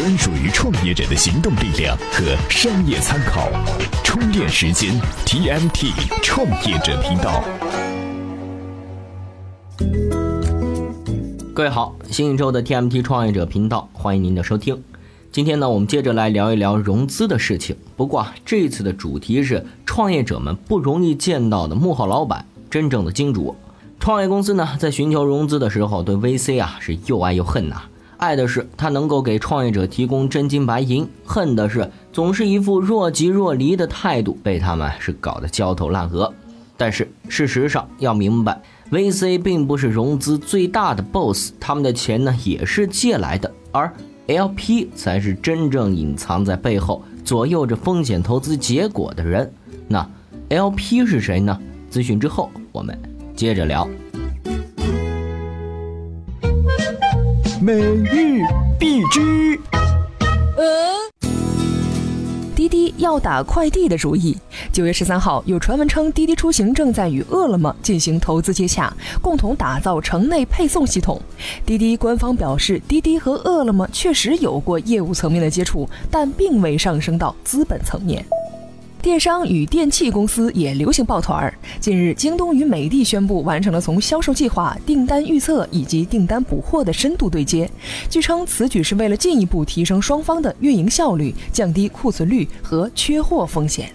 专属于创业者的行动力量和商业参考。充电时间，TMT 创业者频道。各位好，新一周的 TMT 创业者频道，欢迎您的收听。今天呢，我们接着来聊一聊融资的事情。不过啊，这次的主题是创业者们不容易见到的幕后老板，真正的金主。创业公司呢，在寻求融资的时候，对 VC 啊是又爱又恨呐。爱的是他能够给创业者提供真金白银，恨的是总是一副若即若离的态度，被他们是搞得焦头烂额。但是事实上要明白，VC 并不是融资最大的 BOSS，他们的钱呢也是借来的，而 LP 才是真正隐藏在背后，左右着风险投资结果的人。那 LP 是谁呢？咨询之后我们。接着聊，每日必知。滴滴要打快递的主意。九月十三号，有传闻称滴滴出行正在与饿了么进行投资接洽，共同打造城内配送系统。滴滴官方表示，滴滴和饿了么确实有过业务层面的接触，但并未上升到资本层面。电商与电器公司也流行抱团儿。近日，京东与美的宣布完成了从销售计划、订单预测以及订单补货的深度对接。据称，此举是为了进一步提升双方的运营效率，降低库存率和缺货风险。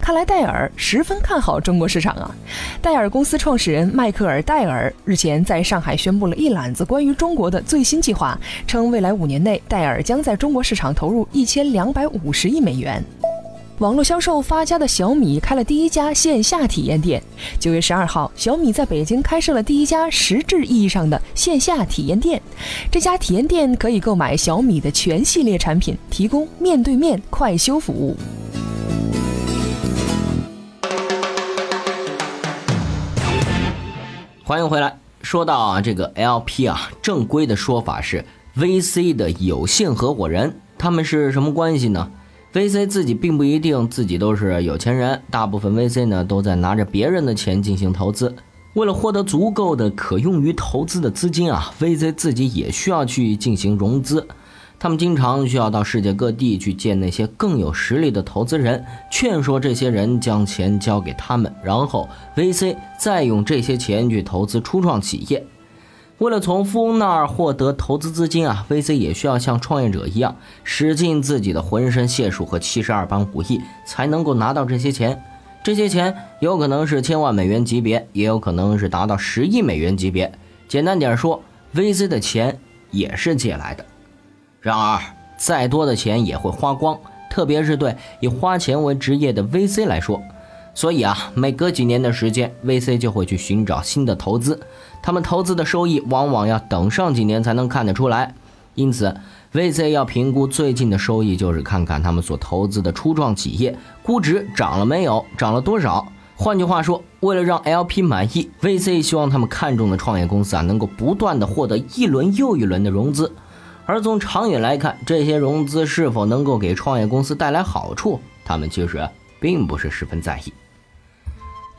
看来戴尔十分看好中国市场啊！戴尔公司创始人迈克尔·戴尔日前在上海宣布了一揽子关于中国的最新计划，称未来五年内，戴尔将在中国市场投入一千两百五十亿美元。网络销售发家的小米开了第一家线下体验店。九月十二号，小米在北京开设了第一家实质意义上的线下体验店。这家体验店可以购买小米的全系列产品，提供面对面快修服务。欢迎回来。说到啊，这个 LP 啊，正规的说法是 VC 的有限合伙人，他们是什么关系呢？VC 自己并不一定自己都是有钱人，大部分 VC 呢都在拿着别人的钱进行投资。为了获得足够的可用于投资的资金啊，VC 自己也需要去进行融资。他们经常需要到世界各地去见那些更有实力的投资人，劝说这些人将钱交给他们，然后 VC 再用这些钱去投资初创企业。为了从富翁那儿获得投资资金啊，VC 也需要像创业者一样，使尽自己的浑身解数和七十二般武艺，才能够拿到这些钱。这些钱有可能是千万美元级别，也有可能是达到十亿美元级别。简单点说，VC 的钱也是借来的。然而，再多的钱也会花光，特别是对以花钱为职业的 VC 来说。所以啊，每隔几年的时间，VC 就会去寻找新的投资。他们投资的收益往往要等上几年才能看得出来。因此，VC 要评估最近的收益，就是看看他们所投资的初创企业估值涨了没有，涨了多少。换句话说，为了让 LP 满意，VC 希望他们看中的创业公司啊，能够不断的获得一轮又一轮的融资。而从长远来看，这些融资是否能够给创业公司带来好处，他们其实并不是十分在意。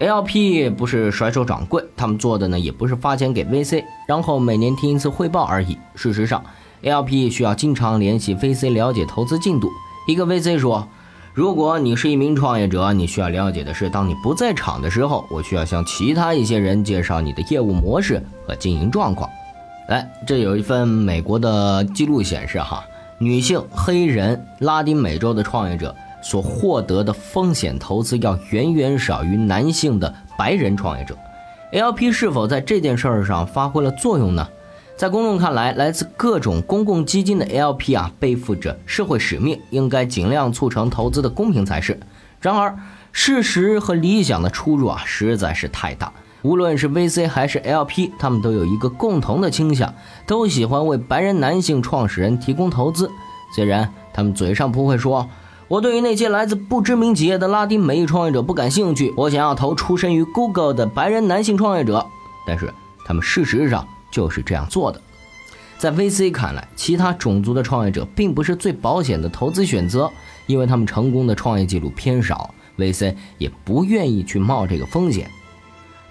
LP 不是甩手掌柜，他们做的呢也不是发钱给 VC，然后每年听一次汇报而已。事实上，LP 需要经常联系 VC 了解投资进度。一个 VC 说：“如果你是一名创业者，你需要了解的是，当你不在场的时候，我需要向其他一些人介绍你的业务模式和经营状况。”来，这有一份美国的记录显示，哈，女性、黑人、拉丁美洲的创业者。所获得的风险投资要远远少于男性的白人创业者，LP 是否在这件事儿上发挥了作用呢？在公众看来，来自各种公共基金的 LP 啊，背负着社会使命，应该尽量促成投资的公平才是。然而，事实和理想的出入啊，实在是太大。无论是 VC 还是 LP，他们都有一个共同的倾向，都喜欢为白人男性创始人提供投资。虽然他们嘴上不会说。我对于那些来自不知名企业的拉丁美裔创业者不感兴趣，我想要投出身于 Google 的白人男性创业者。但是他们事实上就是这样做的。在 VC 看来，其他种族的创业者并不是最保险的投资选择，因为他们成功的创业记录偏少，VC 也不愿意去冒这个风险。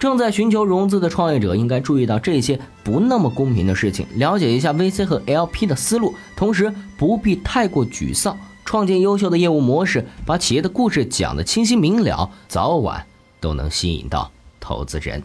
正在寻求融资的创业者应该注意到这些不那么公平的事情，了解一下 VC 和 LP 的思路，同时不必太过沮丧，创建优秀的业务模式，把企业的故事讲得清晰明了，早晚都能吸引到投资人。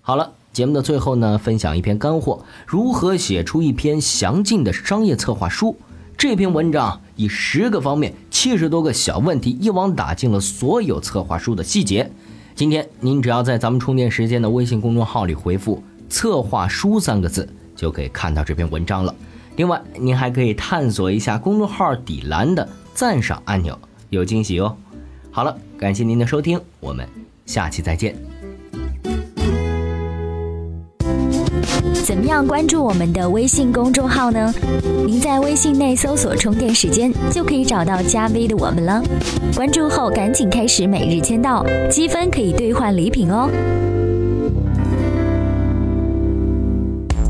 好了，节目的最后呢，分享一篇干货：如何写出一篇详尽的商业策划书。这篇文章以十个方面、七十多个小问题，一网打尽了所有策划书的细节。今天您只要在咱们充电时间的微信公众号里回复“策划书”三个字，就可以看到这篇文章了。另外，您还可以探索一下公众号底栏的赞赏按钮，有惊喜哦。好了，感谢您的收听，我们下期再见。怎么样关注我们的微信公众号呢？您在微信内搜索“充电时间”就可以找到加 V 的我们了。关注后赶紧开始每日签到，积分可以兑换礼品哦。